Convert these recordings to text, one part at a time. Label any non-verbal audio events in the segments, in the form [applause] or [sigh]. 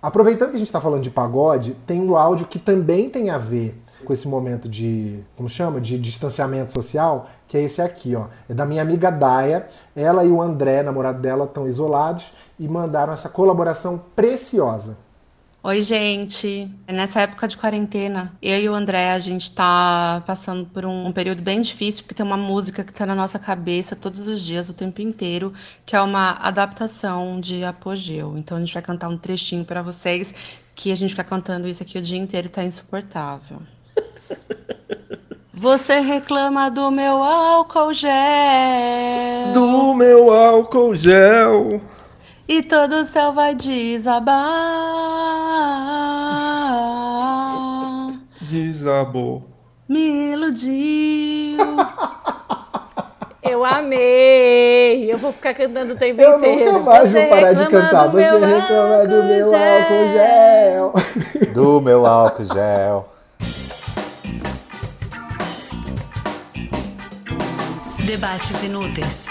Aproveitando que a gente está falando de pagode, tem um áudio que também tem a ver com esse momento de, como chama, de distanciamento social, que é esse aqui, ó. É da minha amiga Daia. Ela e o André, namorado dela, estão isolados e mandaram essa colaboração preciosa. Oi, gente. Nessa época de quarentena, eu e o André, a gente tá passando por um, período bem difícil, porque tem uma música que tá na nossa cabeça todos os dias, o tempo inteiro, que é uma adaptação de Apogeu. Então a gente vai cantar um trechinho para vocês, que a gente fica cantando isso aqui o dia inteiro tá insuportável. Você reclama do meu álcool gel. Do meu álcool gel. E todo o céu vai desabar. Desabou. Me iludiu. Eu amei! Eu vou ficar cantando o tempo Eu inteiro. nunca mais Você vou parar de cantar. Você reclama do meu álcool gel. Do meu álcool gel. Debates Inúteis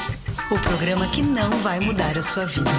o programa que não vai mudar a sua vida.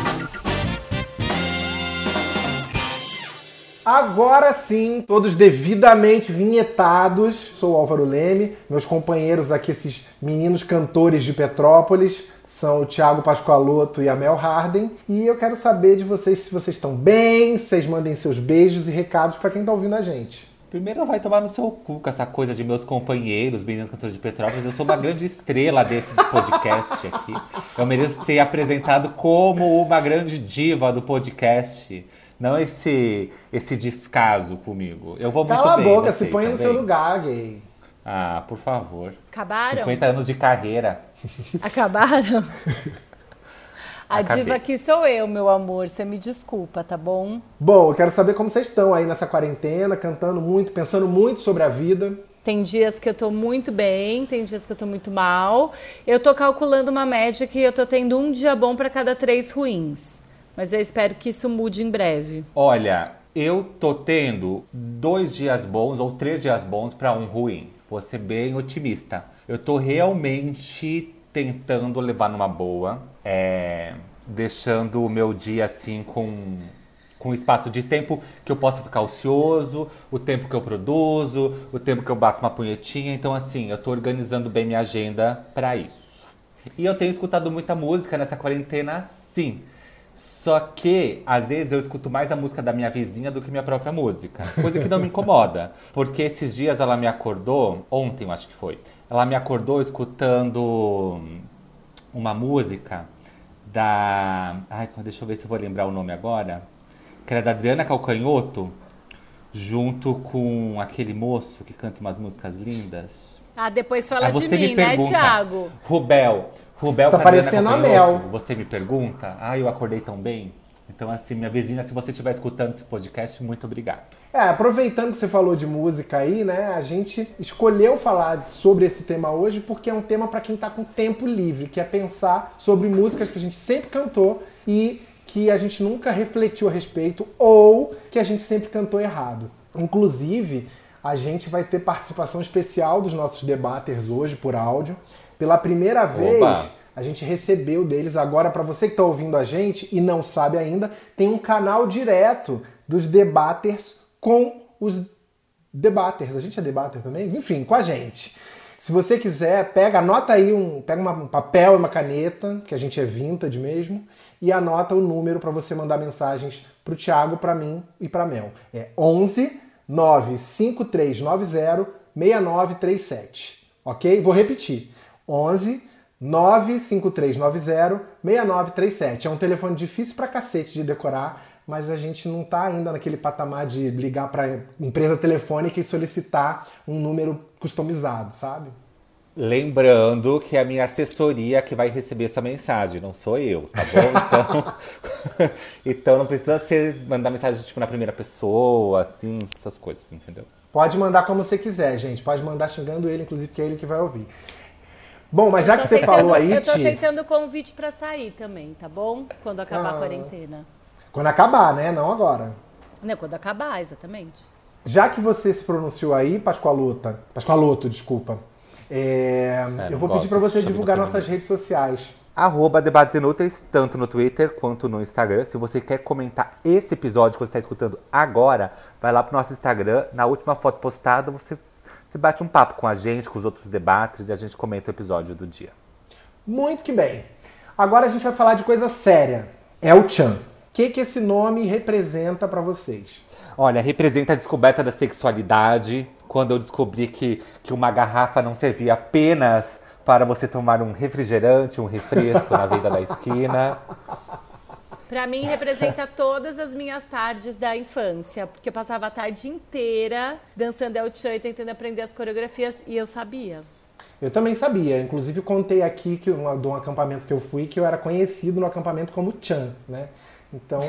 Agora sim, todos devidamente vinhetados. Sou Álvaro Leme, meus companheiros aqui, esses meninos cantores de Petrópolis, são o Thiago Pascoaloto e a Mel Harden. E eu quero saber de vocês se vocês estão bem, vocês mandem seus beijos e recados para quem está ouvindo a gente. Primeiro vai tomar no seu cu com essa coisa de meus companheiros, meninos cantores de Petrópolis. Eu sou uma grande estrela desse podcast aqui. Eu mereço ser apresentado como uma grande diva do podcast. Não esse esse descaso comigo. Eu vou muito Cala bem. a boca, vocês se põe no também? seu lugar, gay. Ah, por favor. Acabaram? 50 anos de carreira. Acabaram? [laughs] A Acabei. diva aqui sou eu, meu amor. Você me desculpa, tá bom? Bom, eu quero saber como vocês estão aí nessa quarentena, cantando muito, pensando muito sobre a vida. Tem dias que eu tô muito bem, tem dias que eu tô muito mal. Eu tô calculando uma média que eu tô tendo um dia bom para cada três ruins. Mas eu espero que isso mude em breve. Olha, eu tô tendo dois dias bons ou três dias bons pra um ruim. Vou ser bem otimista. Eu tô realmente tentando levar numa boa, é, deixando o meu dia assim com com espaço de tempo que eu possa ficar ocioso, o tempo que eu produzo, o tempo que eu bato uma punhetinha. Então, assim, eu tô organizando bem minha agenda pra isso. E eu tenho escutado muita música nessa quarentena, sim. Só que, às vezes, eu escuto mais a música da minha vizinha do que minha própria música. Coisa que não me incomoda. [laughs] Porque esses dias ela me acordou, ontem eu acho que foi, ela me acordou escutando uma música da. Ai, deixa eu ver se eu vou lembrar o nome agora. Que era da Adriana Calcanhoto, junto com aquele moço que canta umas músicas lindas. Ah, depois fala Aí de mim, né, pergunta, Thiago? Rubel. Rubel Você tá parecendo a Mel. Você me pergunta? Ah, eu acordei tão bem. Então, assim, minha vizinha, se você estiver escutando esse podcast, muito obrigado. É, aproveitando que você falou de música aí, né? A gente escolheu falar sobre esse tema hoje porque é um tema para quem tá com tempo livre, que é pensar sobre músicas que a gente sempre cantou e que a gente nunca refletiu a respeito ou que a gente sempre cantou errado. Inclusive, a gente vai ter participação especial dos nossos debaters hoje por áudio. Pela primeira vez, a gente recebeu deles agora para você que está ouvindo a gente e não sabe ainda, tem um canal direto dos debaters com os debaters. A gente é debater também? Enfim, com a gente. Se você quiser, pega, anota aí um, pega uma- um papel e uma caneta, que a gente é vintage mesmo, e anota o número para você mandar mensagens pro Thiago, para mim e para Mel. É 11 95390 6937. OK? Vou repetir. 11 95390 6937. É um telefone difícil pra cacete de decorar, mas a gente não tá ainda naquele patamar de ligar pra empresa telefônica e solicitar um número customizado, sabe? Lembrando que é a minha assessoria que vai receber essa mensagem, não sou eu, tá bom? [laughs] Então, [laughs] então não precisa ser mandar mensagem tipo na primeira pessoa, assim, essas coisas, entendeu? Pode mandar como você quiser, gente. Pode mandar xingando ele, inclusive, que é ele que vai ouvir. Bom, mas já que você aceitando- falou aí, Eu tô Ti, aceitando o convite pra sair também, tá bom? Quando acabar Ah. a quarentena. quando acabar, né? Não agora. Não, quando acabar, exatamente. Já que você se pronunciou aí, Pascoalota, Pascoaloto, desculpa, é, É, eu vou pedir para você divulgar nossas de redes sociais. arroba Debates Inúteis, tanto no Twitter quanto no Instagram. Se você quer comentar esse episódio que você está escutando agora, vai lá pro nosso Instagram. Na última foto postada, você, você bate um papo com a gente, com os outros debates e a gente comenta o episódio do dia. Muito que bem. Agora a gente vai falar de coisa séria. É o Chan. O que, que esse nome representa para vocês? Olha, representa a descoberta da sexualidade. Quando eu descobri que, que uma garrafa não servia apenas para você tomar um refrigerante, um refresco na [laughs] venda da esquina. Para mim representa [laughs] todas as minhas tardes da infância, porque eu passava a tarde inteira dançando El Chan e tentando aprender as coreografias e eu sabia. Eu também sabia, inclusive contei aqui que de um acampamento que eu fui que eu era conhecido no acampamento como Chan, né? Então,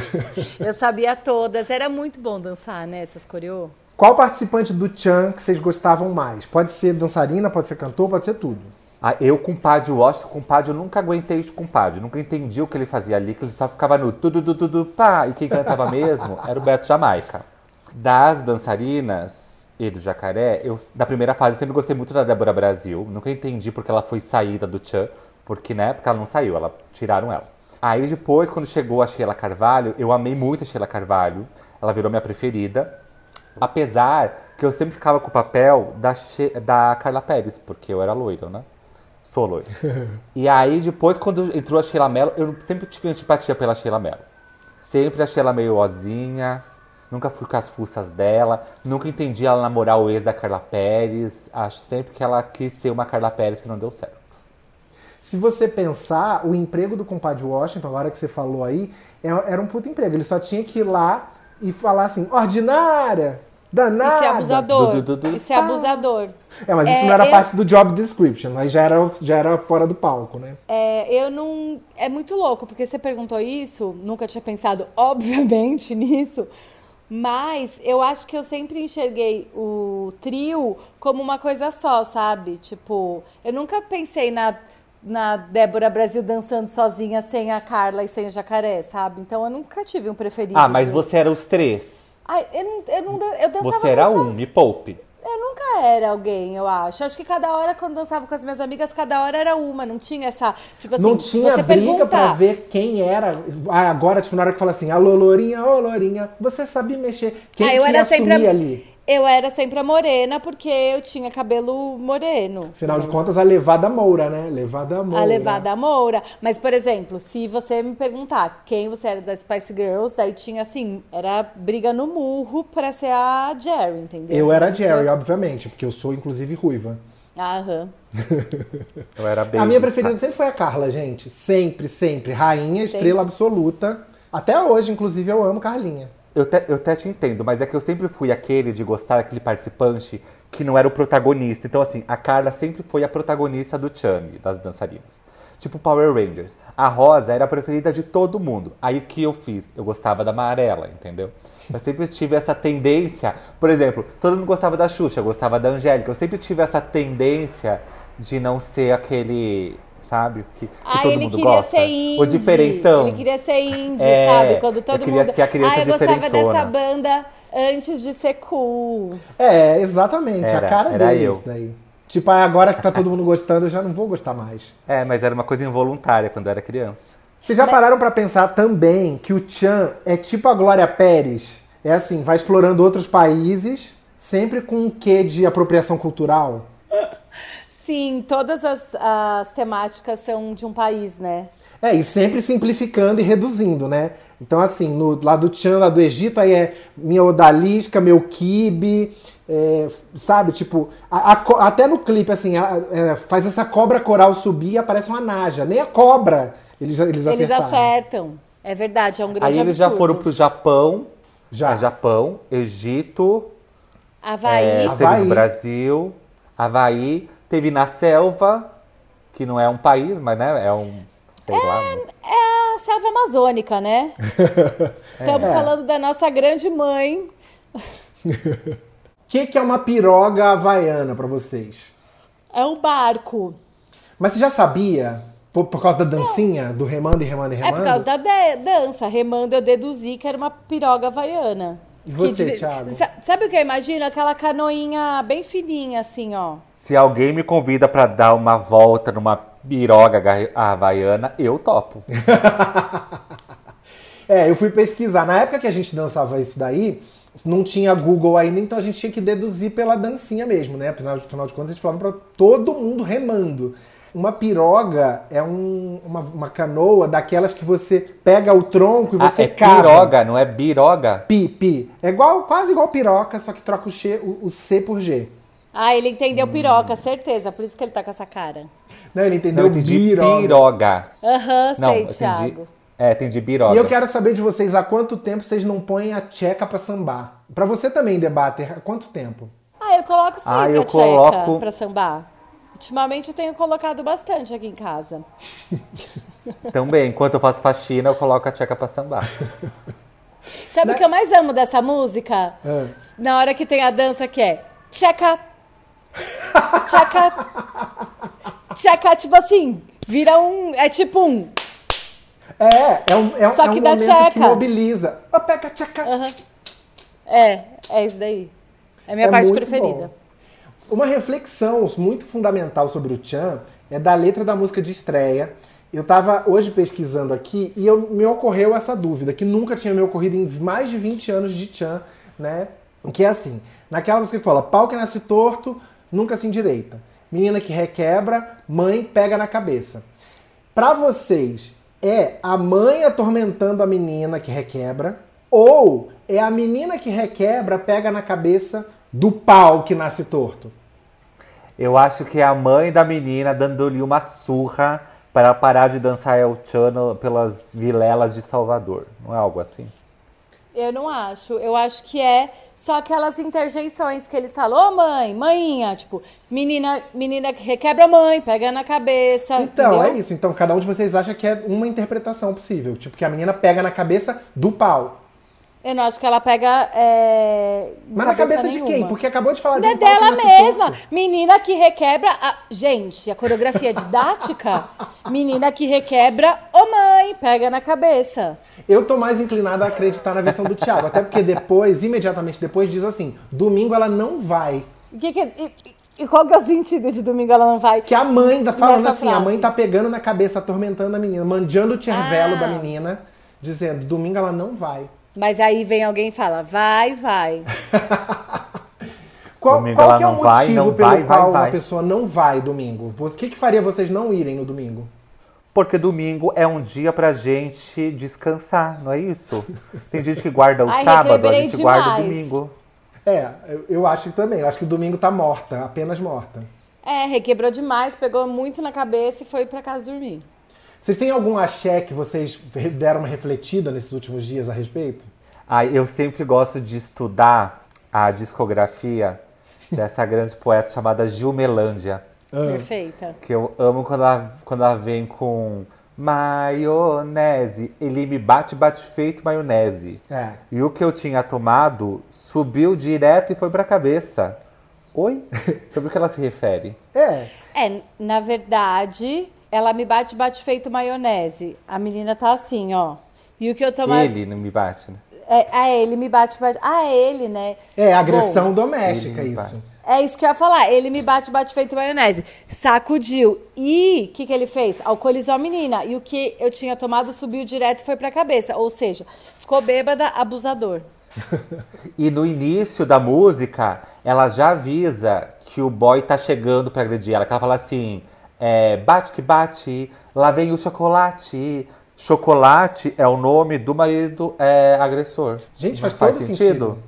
[laughs] eu sabia todas, era muito bom dançar, né, essas coreô. Qual participante do Chan que vocês gostavam mais? Pode ser dançarina, pode ser cantor, pode ser tudo. Ah, eu, compadre Washington, compadre, eu nunca aguentei o compadre. Nunca entendi o que ele fazia ali, que ele só ficava no tudo, tudo, tudo, pá. E quem cantava mesmo era o Beto Jamaica. Das dançarinas e do Jacaré, eu, da primeira fase, eu sempre gostei muito da Débora Brasil. Nunca entendi porque ela foi saída do Chan. Porque, né, porque ela não saiu, ela tiraram ela. Aí depois, quando chegou a Sheila Carvalho, eu amei muito a Sheila Carvalho. Ela virou minha preferida. Apesar que eu sempre ficava com o papel da, da Carla Pérez, porque eu era loiro, né? Sou loiro. e aí, depois, quando entrou a Sheila Mello, eu sempre tive antipatia pela Sheila Mello. Sempre achei ela meio ozinha, nunca fui com as fuças dela, nunca entendi ela namorar o ex da Carla Pérez. Acho sempre que ela quis ser uma Carla Pérez que não deu certo. Se você pensar, o emprego do compadre Washington, agora que você falou aí, é, era um puto emprego. Ele só tinha que ir lá e falar assim, ordinária, danada. Isso é abusador. Du, du, du, Isso é abusador. É, mas é, isso não era eu... parte do job description, aí já era, já era fora do palco, né? É, eu não. É muito louco, porque você perguntou isso, nunca tinha pensado, [laughs] obviamente, nisso. Mas eu acho que eu sempre enxerguei o trio como uma coisa só, sabe? Tipo, eu nunca pensei na na Débora Brasil dançando sozinha sem a Carla e sem o Jacaré, sabe? Então eu nunca tive um preferido. Ah, mas você era os três. Ai, eu, não, eu, não, eu dançava Você era um, me poupe. Eu nunca era alguém, eu acho. Acho que cada hora, quando dançava com as minhas amigas, cada hora era uma. Não tinha essa. Tipo assim, não tinha briga perguntar... pra ver quem era. Ah, agora, tipo, na hora que fala assim, alô, Lourinha, ô, Lourinha, você sabe mexer. Quem ah, eu que era sempre ali? Eu era sempre a morena porque eu tinha cabelo moreno. Afinal de contas, a levada moura, né? Levada moura. A levada moura. Mas, por exemplo, se você me perguntar quem você era das Spice Girls, daí tinha assim, era briga no murro pra ser a Jerry, entendeu? Eu era a Jerry, obviamente, porque eu sou, inclusive, ruiva. Aham. [laughs] eu era bem. A minha preferida sempre foi a Carla, gente. Sempre, sempre. Rainha, sempre. estrela absoluta. Até hoje, inclusive, eu amo Carlinha. Eu, eu até te entendo, mas é que eu sempre fui aquele de gostar daquele participante que não era o protagonista. Então, assim, a Carla sempre foi a protagonista do Chang, das dançarinas. Tipo Power Rangers. A Rosa era a preferida de todo mundo. Aí o que eu fiz? Eu gostava da amarela, entendeu? Eu sempre tive essa tendência. Por exemplo, todo mundo gostava da Xuxa, eu gostava da Angélica. Eu sempre tive essa tendência de não ser aquele sabe? Que, que ah, todo ele mundo queria gosta. ser indie. O diferentão. Ele queria ser indie, é, sabe? Quando todo eu queria mundo. Ser a criança ah, eu gostava dessa banda antes de ser cool. É, exatamente. Era, a cara era deles eu. daí. Tipo, agora que tá todo mundo gostando, eu já não vou gostar mais. É, mas era uma coisa involuntária quando eu era criança. Vocês já pararam para pensar também que o Chan é tipo a Glória Pérez? É assim, vai explorando outros países, sempre com um quê de apropriação cultural? Sim, todas as, as temáticas são de um país, né? É, e sempre simplificando e reduzindo, né? Então, assim, no, lá do Tchan, lá do Egito, aí é minha odalisca, meu kibe, é, sabe? Tipo, a, a, até no clipe, assim, a, é, faz essa cobra coral subir e aparece uma naja. Nem a cobra eles, eles, eles acertam. É verdade, é um grande Aí eles absurdo. já foram pro Japão, já. É Japão, Egito, Havaí, é, Havaí. Brasil, Havaí, Teve na selva, que não é um país, mas né, é um. Sei é, lá. É a selva amazônica, né? [laughs] Estamos é. falando da nossa grande mãe. O [laughs] que, que é uma piroga havaiana para vocês? É um barco. Mas você já sabia? Por, por causa da dancinha, do remando e remando e remando? É por causa da dança. Remando eu deduzi que era uma piroga havaiana. E você, Que Thiago? Sa- Sabe o que eu imagino? Aquela canoinha bem fininha, assim, ó. Se alguém me convida pra dar uma volta numa piroga ga- havaiana, eu topo. [laughs] É, eu fui pesquisar. Na época que a gente dançava isso daí, não tinha Google ainda, então a gente tinha que deduzir pela dancinha mesmo, né? Afinal, afinal de contas, a gente falava pra todo mundo remando. Uma piroga é um- uma, uma canoa daquelas que você pega o tronco e Ah, você é cava. piroga, não é biroga? Pi, pi. É igual, quase igual piroca, só que troca o, G, o, o C por G. Ah, ele Hum. entendeu piroca, certeza. Por isso que ele tá com essa cara. Não, ele Não, entendeu eu entendi piroga. piroga. Aham, Não, sei, entendi. Thiago. É, entendi biroga. E eu quero saber de vocês há quanto tempo vocês não põem a tcheca pra sambar. Pra você também, debater, há quanto tempo? Ah, eu coloco sempre Ah, eu a tcheca coloco- pra sambar. Ultimamente eu tenho colocado bastante aqui em casa. [laughs] Também, enquanto eu faço faxina, eu coloco a tcheca pra sambar. Sabe Né? o que eu mais amo dessa música? Ah. Na hora que tem a dança que é tcheca, tcheca, tcheca, tipo assim, vira um, é tipo um, É, é um, é, Só é que um dá momento tcheca. que mobiliza. Ó, pega tcheca. é, é isso daí. É a minha É parte preferida. bom. Uma reflexão muito fundamental sobre o Chan é da letra da música de estreia. Eu estava hoje pesquisando aqui e eu, me ocorreu essa dúvida, que nunca tinha me ocorrido em mais de 20 anos de Chan, né? Que é assim, naquela música que fala, pau que nasce torto, nunca se endireita. Menina que requebra, mãe pega na cabeça. Pra vocês, é a mãe atormentando a menina que requebra ou é a menina que requebra pega na cabeça do pau que nasce torto? Eu acho que é a mãe da menina dando-lhe uma surra para parar de dançar El Chano pelas vilelas de Salvador. Não é algo assim? Eu não acho. Eu acho que é só aquelas interjeições que eles falam, ô mãe, mãinha, tipo, menina, menina que requebra a mãe, pega na cabeça. Então, entendeu? é isso. Então, cada um de vocês acha que é uma interpretação possível. Tipo, que a menina pega na cabeça do pau. Eu não acho que ela pega. É, Mas na cabeça de quem? nenhuma. Porque acabou de falar de É dela mesma. Menina que requebra. A... Gente, a coreografia é didática. [laughs] menina que requebra, ô mãe, pega na cabeça. Eu tô mais inclinada a acreditar na versão do Thiago. Até porque depois, imediatamente depois, diz assim: domingo ela não vai. Que que e, e- qual que é o sentido de domingo ela não vai? Que a mãe tá falando assim, a frase. mãe tá pegando na cabeça, atormentando a menina, manjando o tirvelo Ah. da menina, dizendo, domingo ela não vai. Mas aí vem alguém e fala, vai, vai. [laughs] Qual, Domingo qual ela que é o não vai, motivo não pelo vai, vai, qual uma vai. pessoa não vai domingo? O que, que faria vocês não irem no domingo? Porque domingo é um dia pra gente descansar, não é isso? Tem gente que guarda o Ai, sábado, a gente guarda o demais. domingo. É, eu, eu acho que também. Eu acho que domingo tá morta, apenas morta. É, requebrou demais, pegou muito na cabeça e foi pra casa dormir. Vocês têm algum axé que vocês deram uma refletida nesses últimos dias a respeito? Ah, eu sempre gosto de estudar a discografia dessa [laughs] grande poeta chamada Gilmelândia. Perfeita. Que eu amo quando ela, quando ela vem com maionese. Ele me bate, bate feito maionese. É. E o que eu tinha tomado subiu direto e foi pra cabeça. Oi? [laughs] Sobre o que ela se refere? É. É, na verdade, ela me bate, bate feito maionese. A menina tá assim, ó. E o que eu tomava. Ele não me bate, né? É, ah, ele me bate, bate. Ah, é ele, né? É, agressão Bom, doméstica, isso. bate. É isso que eu ia falar. Ele me bate, bate feito maionese. Sacudiu. E o que, que ele fez? Alcoolizou a menina. E o que eu tinha tomado subiu direto e foi pra cabeça. Ou seja, ficou bêbada, abusador. [laughs] E no início da música, ela já avisa que o boy tá chegando pra agredir ela. Que ela fala assim: é, bate que bate, lá vem o chocolate. Chocolate é o nome do marido é, agressor. Gente, Não faz todo sentido.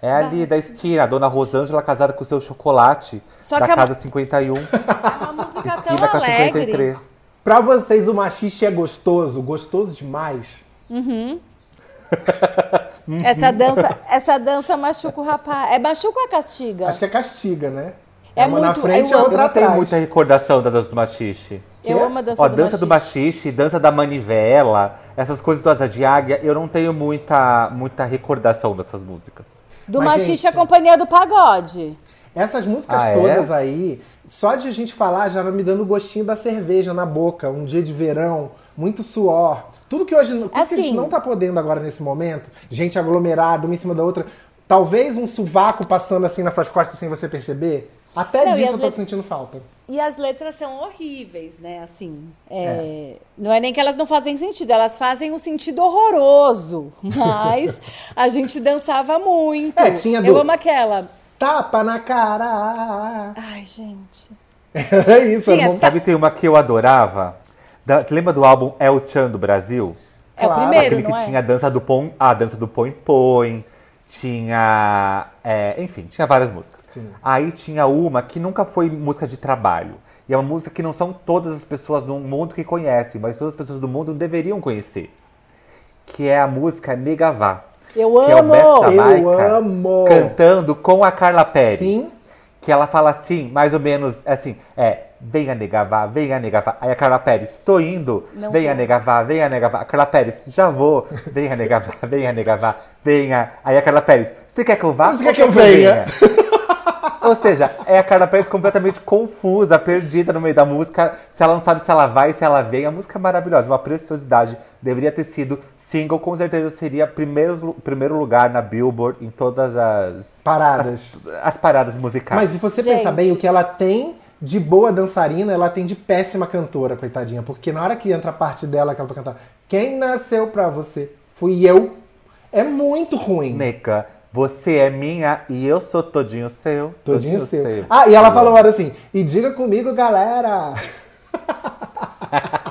É ali da esquina, a dona Rosângela casada com o seu chocolate Só da que a- casa 51, É uma música tão esquina com a alegre. 53. Pra vocês, o machixe é gostoso? Gostoso demais? [laughs] Essa dança, essa dança machuca o rapaz. É machuca ou é castiga? Acho que é castiga, né? É uma na muito- frente e eu a amo- Eu outra não tenho atrás. muita recordação da dança do machixe. Eu amo a dança Ó, do dança do machixe. dança da manivela, essas coisas do asa de águia, eu não tenho muita, muita recordação dessas músicas. Do Mas, machixe gente- é a companhia do pagode. Essas músicas Ah, é? todas aí, só de a gente falar já vai me dando gostinho da cerveja na boca. Um dia de verão, muito suor, Tudo que hoje tudo que a gente Assim. não tá podendo agora nesse momento, gente aglomerada, uma em cima da outra, talvez um sovaco passando assim nas suas costas sem você perceber. Até Não, disso eu tô vezes- sentindo falta. E as letras são horríveis, né? Assim, é, não é nem que elas não fazem sentido, elas fazem um sentido horroroso. [laughs] Mas a gente dançava muito. É, tinha Eu do- amo aquela. Tapa na cara. Ai, gente. Era isso, Tinha, bom. Sabe, tem uma que eu adorava? Da, você lembra do álbum El Chan do Brasil? É o Claro, primeiro, Aquele que não é? tinha a dança do Põe, a dança do Põe Põe, tinha, é, enfim, tinha várias músicas. Sim. Aí tinha uma que nunca foi música de trabalho. E é uma música que não são todas as pessoas do mundo que conhecem, mas todas as pessoas do mundo deveriam conhecer. Que é a música Negavá. Eu Que é o amo! Beto Jamaica Eu amo! cantando com a Carla Pérez. Sim. Que ela fala assim, mais ou menos assim, é, venha negavá, venha negavá. Aí a Carla Pérez, tô indo, Não venha vou. negavá, venha negavá. A Carla Pérez, já vou, venha negavá, [laughs] venha negavá, venha. Aí a Carla Pérez, você quer que eu vá? Você quer que eu venha? [laughs] Ou seja, é a Carla Pérez completamente confusa, perdida no meio da música. Se ela não sabe se ela vai, se ela vem. A música é maravilhosa, uma preciosidade. Deveria ter sido single, com certeza seria primeiro, primeiro lugar na Billboard em todas as Paradas. as, as paradas musicais. Mas se você Gente. pensar bem, o que ela tem de boa dançarina, ela tem de péssima cantora, coitadinha. Porque na hora que entra a parte dela que ela vai cantar Quem nasceu pra você? Fui eu. É muito ruim. Neca, você é minha e eu sou todinho seu. Todinho seu. Ah, e ela falou agora assim, e diga comigo, galera. [laughs]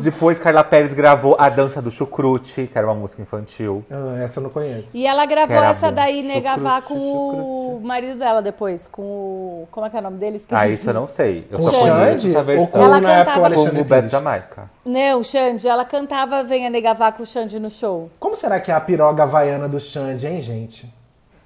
[laughs] Depois Carla Pérez gravou A Dança do Chucrute, que era uma música infantil. Ah, essa eu não conheço. E ela gravou essa bom. daí, Negavá, com o marido dela depois. Com o. Como é que é o nome dele? Esqueci. Ah, isso eu não sei. Eu só o conheço essa Ou versão. com Ela na época o cantava- Com Alexandre o? Jamaica. Não, Xande, ela cantava Venha Negavá com o Xande no show. Como será que é a piroga havaiana do Xande, hein, gente?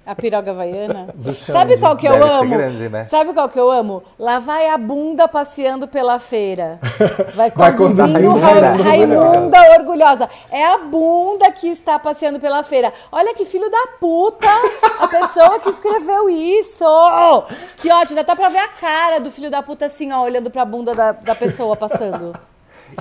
A piroga havaiana. [laughs] Do. Sabe qual que eu amo? grande, né? Sabe qual que eu amo? Lá vai a bunda passeando pela feira. [laughs] Vai Vai conduzindo Ra- Raimunda Raimunda orgulhosa. É a bunda que está passeando pela feira. Olha que filho da puta a pessoa que escreveu isso. Que ódio, dá pra ver a cara do filho da puta assim, ó, olhando pra bunda da, da pessoa passando.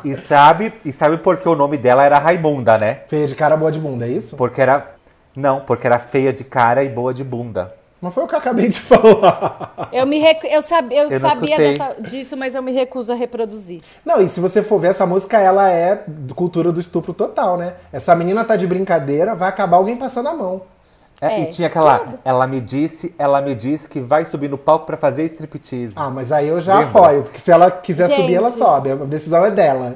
E sabe, e sabe por que o nome dela era Raimunda, né? Feia de cara, boa de bunda, é isso? Porque era. Não, porque era feia de cara e boa de bunda. Não foi o que eu acabei de [laughs] falar. Eu, me recu- eu, sab... eu, Eu sabia dessa- disso, mas eu me recuso a reproduzir. Não, e se você for ver, essa música, ela é cultura do estupro total, né? Essa menina tá de brincadeira, vai acabar alguém passando a mão. É, É, e tinha aquela. Ela me disse, ela me disse que vai subir no palco pra fazer striptease. Ah, mas aí eu já Lembra? apoio, porque se ela quiser Gente. subir, ela sobe. A decisão é dela.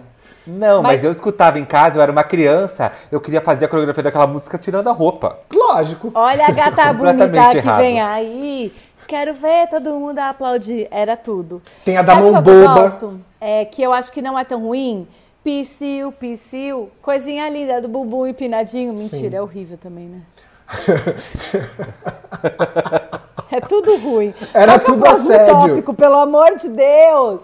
Não, mas... Mas- eu escutava em casa, eu era uma criança, eu queria fazer a coreografia daquela música tirando a roupa. Lógico. Olha a gata [laughs] bonita que errado. vem aí. Quero ver todo mundo aplaudir. Era tudo. Tem a da Sabe mão qual que eu boba. gosto? É, que eu acho que não é tão ruim. Pisciu, pisciu. Coisinha linda do bumbum empinadinho. Mentira, Sim. é horrível também, né? [laughs] [laughs] é tudo ruim. Era é o tudo assédio. tópico, pelo amor de Deus.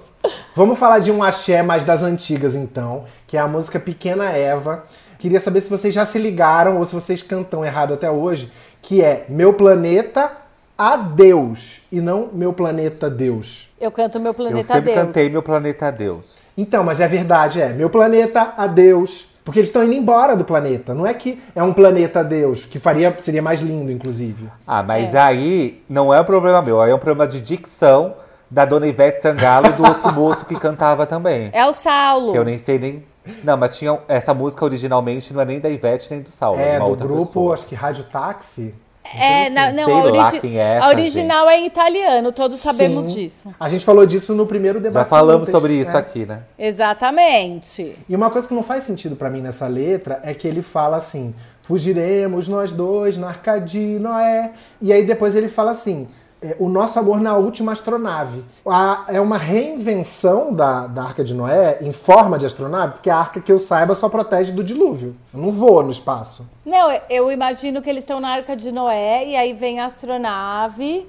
Vamos falar de um axé mais das antigas, então, que é a música Pequena Eva. Queria saber se vocês já se ligaram ou se vocês cantam errado até hoje, que é Meu Planeta Adeus e não Meu Planeta Deus. Eu canto Meu eu Planeta sempre Deus. cantei meu planeta Deus. Então, mas é verdade, é Meu Planeta Adeus. Porque eles estão indo embora do planeta. Não é que é um planeta Deus, que faria seria mais lindo, inclusive. Ah, mas É. aí não é um problema meu, aí é um problema de dicção da dona Ivete Sangalo e do outro [laughs] moço que cantava também. É o Saulo. Que eu nem sei nem. Não, mas tinha essa música originalmente não é nem da Ivete nem do Saulo, É, uma do outra grupo, pessoa. acho que Rádio Táxi. É, na- não, a, origi- quem é a original é em italiano, todos sabemos Sim. disso. A gente falou disso no primeiro debate. Já falamos sobre isso né? aqui, né? Exatamente. E uma coisa que não faz sentido pra mim nessa letra é que ele fala assim: fugiremos nós dois na arca de Noé. E aí depois ele fala assim: é, o nosso amor na última astronave. A- é uma reinvenção da, da arca de Noé em forma de astronave, porque a arca que eu saiba só protege do dilúvio. Não voa no espaço. Não, eu- eu imagino que eles estão na Arca de Noé e aí vem a astronave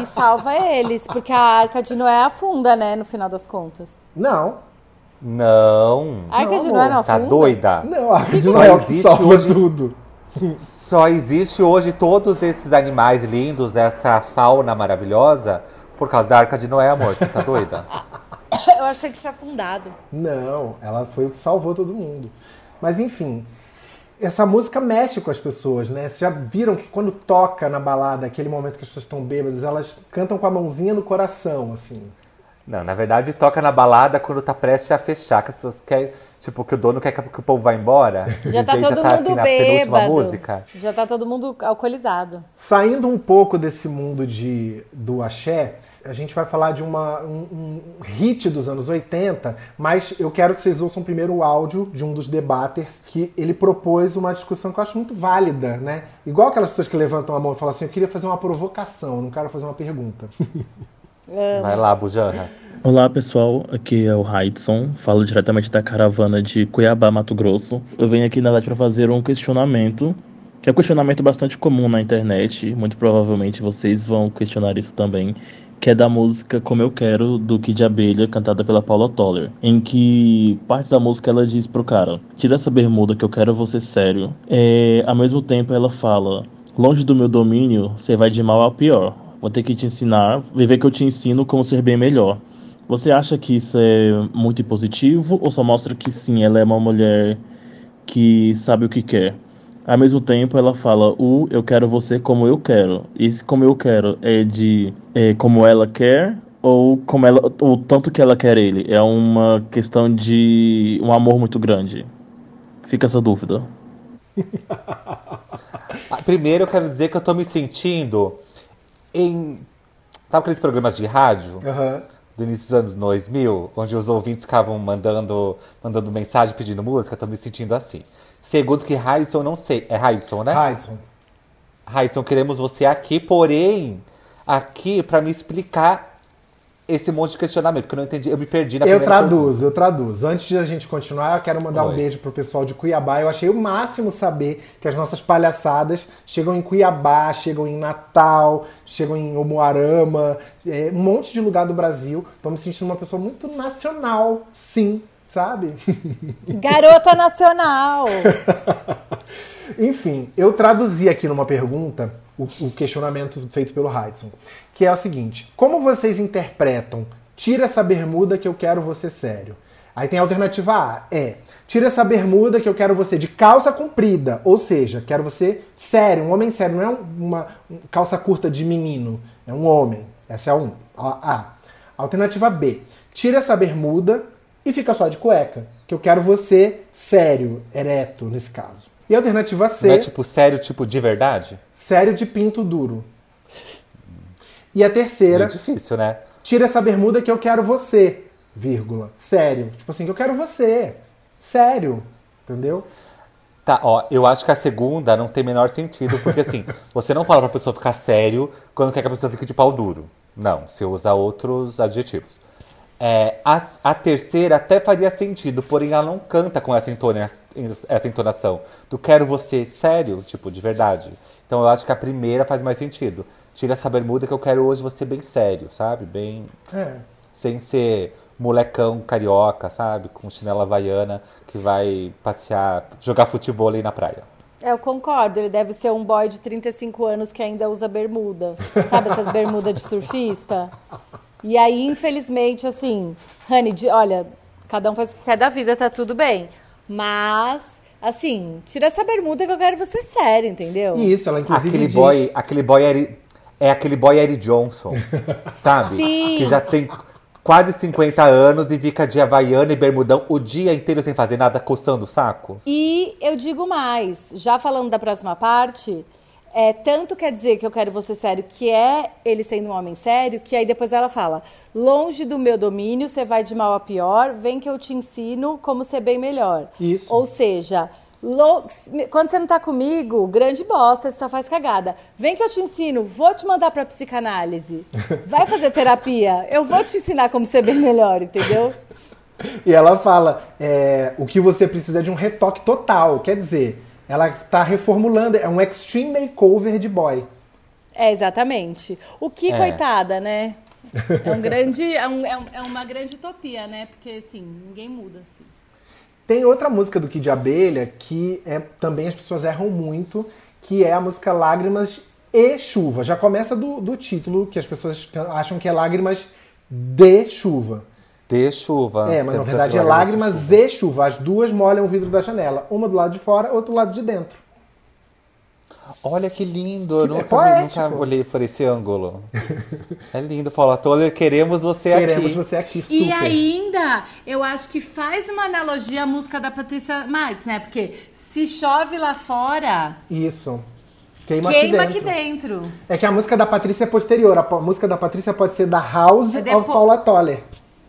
e [laughs] salva eles, porque a Arca de Noé afunda, né, no final das contas. Não. Não. A Arca Não, de Noé não Tá afunda? doida? Não, a arca de Noé é o que existe salva tudo. Só existe hoje todos esses animais lindos, essa fauna maravilhosa, por causa da Arca de Noé, amor. Tu tá doida? [coughs] Eu achei que tinha afundado. Não, ela foi o que salvou todo mundo. Mas enfim, essa música mexe com as pessoas, né? Vocês já viram que quando toca na balada, aquele momento que as pessoas estão bêbadas, elas cantam com a mãozinha no coração, assim. Não, na verdade toca na balada quando tá prestes a fechar, que as pessoas querem, tipo, que o dono quer que o povo vá embora. Já tá todo já tá, mundo assim, bêbado. música. Já tá todo mundo alcoolizado. Saindo um pouco desse mundo de, do axé, a gente vai falar de uma, um, um, hit dos anos 80, mas eu quero que vocês ouçam primeiro o áudio de um dos debaters que ele propôs uma discussão que eu acho muito válida, né? Igual aquelas pessoas que levantam a mão e falam assim, eu queria fazer uma provocação, eu não quero fazer uma pergunta. [laughs] Vai lá, Bujana. Olá pessoal, aqui é o Raidson, falo diretamente da caravana de Cuiabá, Mato Grosso. Eu venho aqui na verdade para fazer um questionamento, que é um questionamento bastante comum na internet, muito provavelmente vocês vão questionar isso também, que é da música Como Eu Quero, do Kid Abelha, cantada pela Paula Toller, em que parte da música ela diz pro cara, tira essa bermuda que eu quero você sério. É, ao mesmo tempo ela fala, longe do meu domínio, você vai de mal ao pior. Vou ter que te ensinar, viver que eu te ensino como ser bem melhor. Você acha que isso é muito positivo ou só mostra que sim, ela é uma mulher que sabe o que quer? Ao mesmo tempo, ela fala o eu quero você como eu quero. E esse como eu quero é de é, como ela quer ou como ela o tanto que ela quer ele. É uma questão de um amor muito grande. Fica essa dúvida. [laughs] Primeiro, eu quero dizer que eu tô me sentindo em. Sabe aqueles programas de rádio? Uhum. Do início dos anos 2000, onde os ouvintes ficavam mandando, mandando mensagem pedindo música, tô me sentindo assim. Segundo que Raidson, não sei. É Raidson, né? Raidson. Raidson, queremos você aqui, porém, aqui para me explicar esse monte de questionamento, porque eu não entendi, eu me perdi na Eu traduzo, pergunta. eu traduzo. Antes de a gente continuar, eu quero mandar Oi. um beijo pro pessoal de Cuiabá. Eu achei o máximo saber que as nossas palhaçadas chegam em Cuiabá, chegam em Natal, chegam em Omoarama, é, um monte de lugar do Brasil. Tô me sentindo uma pessoa muito nacional, sim, sabe? [laughs] Garota nacional! Enfim, eu traduzi aqui numa pergunta o, o questionamento feito pelo Hudson, que é o seguinte: como vocês interpretam tira essa bermuda que eu quero você sério? Aí tem a alternativa A, é tira essa bermuda que eu quero você de calça comprida, ou seja, quero você sério, um homem sério, não é uma calça curta de menino, é um homem. Essa é um, a. a. Alternativa B, tira essa bermuda e fica só de cueca, que eu quero você sério, ereto nesse caso. E a alternativa C. Não é tipo sério, tipo de verdade? Sério de pinto duro. E a terceira. É difícil, né? Tira essa bermuda que eu quero você, vírgula. Sério. Tipo assim, que eu quero você. Sério. Entendeu? Tá, ó, eu acho que a segunda não tem menor sentido, porque assim, [laughs] você não fala pra pessoa ficar sério quando quer que a pessoa fique de pau duro. Não, você usa outros adjetivos. É, a, a, terceira até faria sentido, porém ela não canta com essa, entona, essa entonação do quero você sério, tipo, de verdade. Então eu acho que a primeira faz mais sentido. Tira essa bermuda que eu quero hoje você bem sério, sabe? Bem. É. Sem ser molecão carioca, sabe? Com chinela havaiana que vai passear, jogar futebol aí na praia. É, eu concordo. Ele deve ser um boy de 35 anos que ainda usa bermuda. Sabe essas bermudas de surfista? E aí, infelizmente, assim, Honey, olha, cada um faz o que quer da vida, tá tudo bem. Mas, assim, tira essa bermuda que eu quero você sério, entendeu? Isso, ela inclusive Aquele diz... boy, aquele boy é aquele boy Eric Johnson, [laughs] sabe? Sim. Que já tem quase 50 anos e fica de havaiana e bermudão o dia inteiro sem fazer nada, coçando o saco. E eu digo mais, já falando da próxima parte, é, tanto quer dizer que eu quero você sério, que é ele sendo um homem sério, que aí depois ela fala: longe do meu domínio, você vai de mal a pior, vem que eu te ensino como ser bem melhor. Isso. Ou seja, quando você não tá comigo, grande bosta, você só faz cagada. Vem que eu te ensino, vou te mandar pra psicanálise. Vai fazer terapia, eu vou te ensinar como ser bem melhor, entendeu? E ela fala: é, o que você precisa é de um retoque total. Quer dizer, ela está reformulando, é um extreme makeover de boy. É, exatamente. O que, é. coitada, né? É, um [laughs] grande, é, um, é, é uma grande utopia, né? Porque, assim, ninguém muda, assim. Tem outra música do Kid Abelha que é, também as pessoas erram muito, que é a música Lágrimas e Chuva. Já começa do, do título, que as pessoas acham que é Lágrimas de Chuva. De chuva. É, mas na verdade é lágrimas e chuva. As duas molham o vidro da janela. Uma do lado de fora, outra do lado de dentro. Olha que lindo, eu É nunca, poético. nunca olhei por esse ângulo. é lindo, Paula Toller, queremos você Queremos aqui. você aqui, super. E ainda, eu acho que faz uma analogia à música da Patrícia Marques, né? Porque se chove lá fora, Isso. Queima, queima aqui, aqui dentro. dentro. É que a música da Patrícia é posterior. A música da Patrícia pode ser da House É of depo- Paula Toller.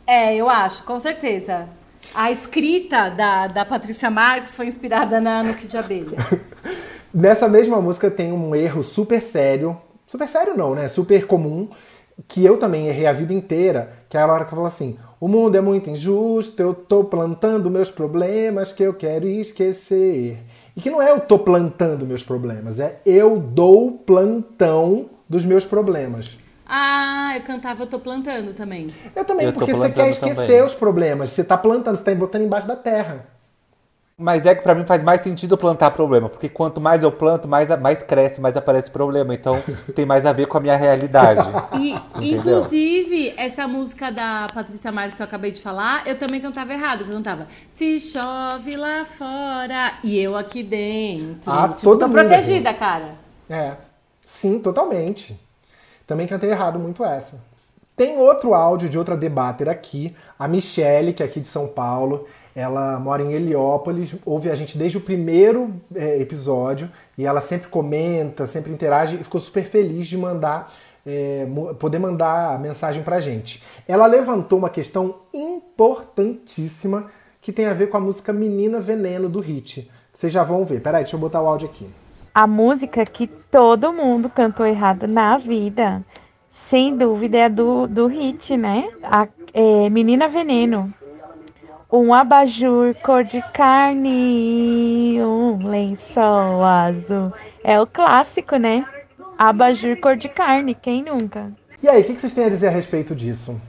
É, eu acho, com certeza. A escrita da, da Patrícia Marques foi inspirada na, no Kid de Abelha. [laughs] Nessa mesma música tem um erro super sério. Super sério não, né? Super comum. Que eu também errei a vida inteira. Que é a hora que eu falo assim: O mundo é muito injusto, eu tô plantando meus problemas que eu quero esquecer. E que não é eu tô plantando meus problemas, é eu dou plantão dos meus problemas. Ah, eu cantava Eu Tô Plantando também. Eu também, Eu porque você quer esquecer também. os problemas. Você tá plantando, você tá botando embaixo da terra. Mas é que pra mim faz mais sentido plantar problema, porque quanto mais eu planto, mais, mais cresce, mais aparece problema. Então [laughs] tem mais a ver com a minha realidade. E, inclusive, essa música da Patrícia Marques que eu acabei de falar, eu também cantava errado. Eu cantava Se chove lá fora e eu aqui dentro. Ah, tipo, todo tô mundo protegida, cara. É. Sim, totalmente. Também cantei errado muito essa. Tem outro áudio de outra debater aqui, a Michele, que é aqui de São Paulo. Ela mora em Heliópolis, ouve a gente desde o primeiro é, episódio e ela sempre comenta, sempre interage e ficou super feliz de mandar, é, poder mandar mensagem pra gente. Ela levantou uma questão importantíssima que tem a ver com a música Menina Veneno do Hit. Vocês já vão ver. Peraí, deixa eu botar o áudio aqui. A música que todo mundo cantou errado na vida, sem dúvida, é a do, do hit, né? A, é, Menina Veneno. Um abajur cor de carne, um lençol azul. É o clássico, né? Abajur cor de carne, quem nunca? E aí, o que que vocês têm a dizer a respeito disso?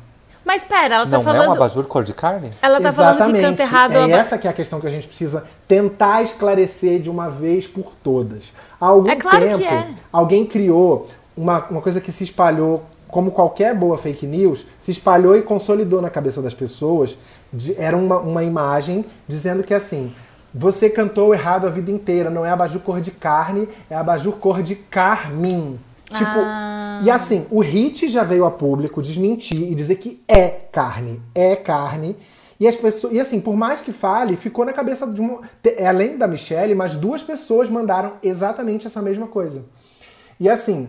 Mas pera, ela tá Não falando. é um abajur cor de carne? Ela tá falando que canta errado. É aba- essa que é a questão que a gente precisa tentar esclarecer de uma vez por todas. Há algum É claro tempo, que é. alguém criou uma, uma coisa que se espalhou, como qualquer boa fake news, se espalhou e consolidou na cabeça das pessoas. De- era uma, uma imagem dizendo que assim. Você cantou errado a vida inteira, não é abajur cor de carne, é abajur cor de carmim. Tipo, Ah. e assim, o Hit já veio a público desmentir e dizer que é carne, é carne. E as pessoas, e assim, por mais que fale, ficou na cabeça de uma, te- além da Michelle, mas duas pessoas mandaram exatamente essa mesma coisa. E assim,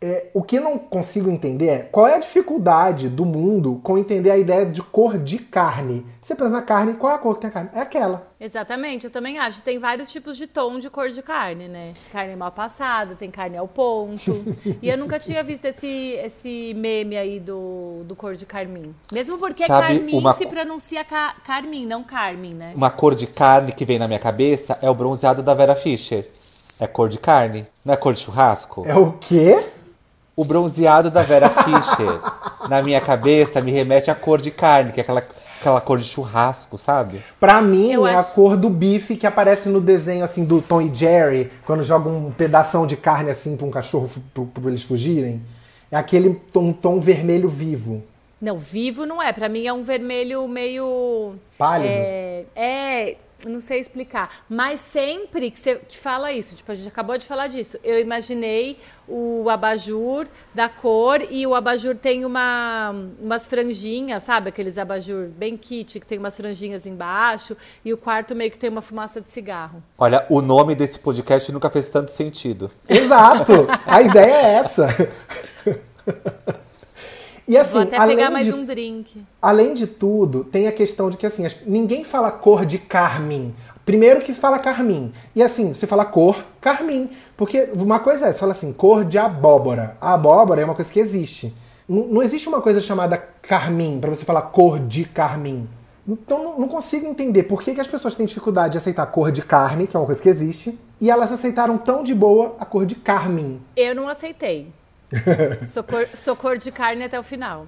é, o que eu não consigo entender é qual é a dificuldade do mundo com entender a ideia de cor de carne. Você pensa na carne, qual é a cor que tem a carne? É aquela. Exatamente, eu também acho. Tem vários tipos de tom de cor de carne, né? Carne mal passada, tem carne ao ponto. [laughs] e eu nunca tinha visto esse, esse meme aí do, do cor de carmim. Mesmo porque Sabe carmim uma- se pronuncia ca carmim, não carmim, né? Uma cor de carne que vem na minha cabeça é o bronzeado da Vera Fischer. É cor de carne? Não é cor de churrasco? É o quê? O bronzeado da Vera Fischer, na minha cabeça, me remete à cor de carne, que é aquela, aquela cor de churrasco, sabe? Pra mim, Eu é acho- a cor do bife que aparece no desenho assim do Tom e Jerry, quando joga um pedação de carne assim pra um cachorro pra eles fugirem. É aquele tom, tom vermelho vivo. Não, vivo não é. Pra mim é um vermelho meio. Pálido? É, é, não sei explicar. Mas sempre que você que fala isso, tipo, a gente acabou de falar disso. Eu imaginei o abajur da cor e o abajur tem uma, umas franjinhas, sabe? Aqueles abajur bem kit, que tem umas franjinhas embaixo. E o quarto meio que tem uma fumaça de cigarro. Olha, o nome desse podcast nunca fez tanto sentido. Exato! a ideia é essa. [laughs] E assim, Vou até além pegar mais de um drink. Além de tudo, tem a questão de que assim, as- ninguém fala cor de carmim. Primeiro que se fala carmim. E assim, você fala cor carmim. Porque uma coisa é, você fala assim, cor de abóbora. A abóbora é uma coisa que existe. Não, não existe uma coisa chamada carmim, pra você falar cor de carmim. Então não, não consigo entender por que, que as pessoas têm dificuldade de aceitar cor de carne, que é uma coisa que existe, e elas aceitaram tão de boa a cor de carmim. Eu não aceitei. [laughs] sou, cor, sou cor de carne até o final.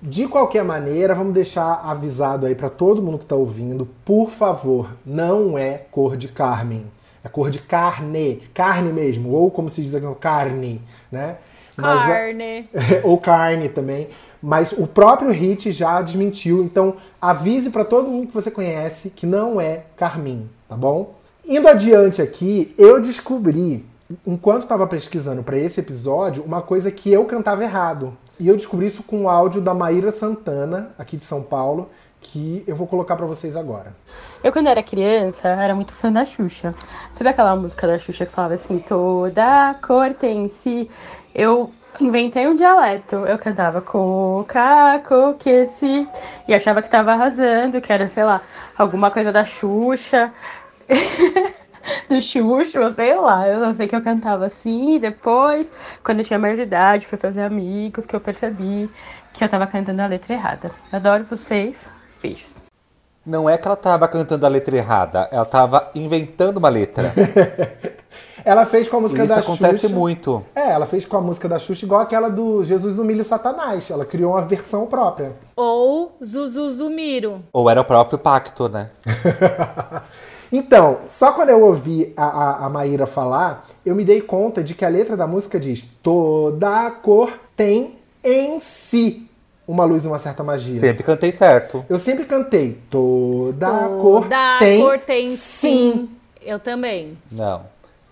De qualquer maneira, vamos deixar avisado aí pra todo mundo que tá ouvindo, por favor, não é cor de carmim. É cor de carne, carne mesmo, ou como se diz aqui, carne, né? Mas é- Carne. [laughs] ou carne também. Mas o próprio Hit já desmentiu. Então avise pra todo mundo que você conhece que não é Carmin, tá bom? Indo adiante aqui, eu descobri, enquanto estava pesquisando pra esse episódio, uma coisa que eu cantava errado. E eu descobri isso com o áudio da Maíra Santana, aqui de São Paulo, que eu vou colocar pra vocês agora. Eu, quando era criança, era muito fã da Xuxa. Sabe aquela música da Xuxa que falava assim, toda cor tem si? Eu inventei um dialeto. Eu cantava coca, coqueci. E achava que tava arrasando, que era, sei lá, alguma coisa da Xuxa. [laughs] do Xuxa, sei lá. Eu só sei que eu cantava assim. E depois, quando eu tinha mais idade, fui fazer amigos, que eu percebi que eu tava cantando a letra errada. Adoro vocês. Beijos. Não é que ela tava cantando a letra errada, ela tava inventando uma letra. [laughs] Ela fez com a música Isso da acontece Xuxa. muito. É, ela fez com a música da Xuxa igual aquela do Jesus humilha o Satanás. Ela criou uma versão própria. Ou Zuzuzumiro. Ou era o próprio pacto, né? [laughs] Então, só quando eu ouvi a, a, a Maíra falar, eu me dei conta de que a letra da música diz: toda cor tem em si uma luz e uma certa magia. Sempre cantei certo. Eu sempre cantei: toda, cor Toda tem, cor tem sim. sim. Eu também. Não.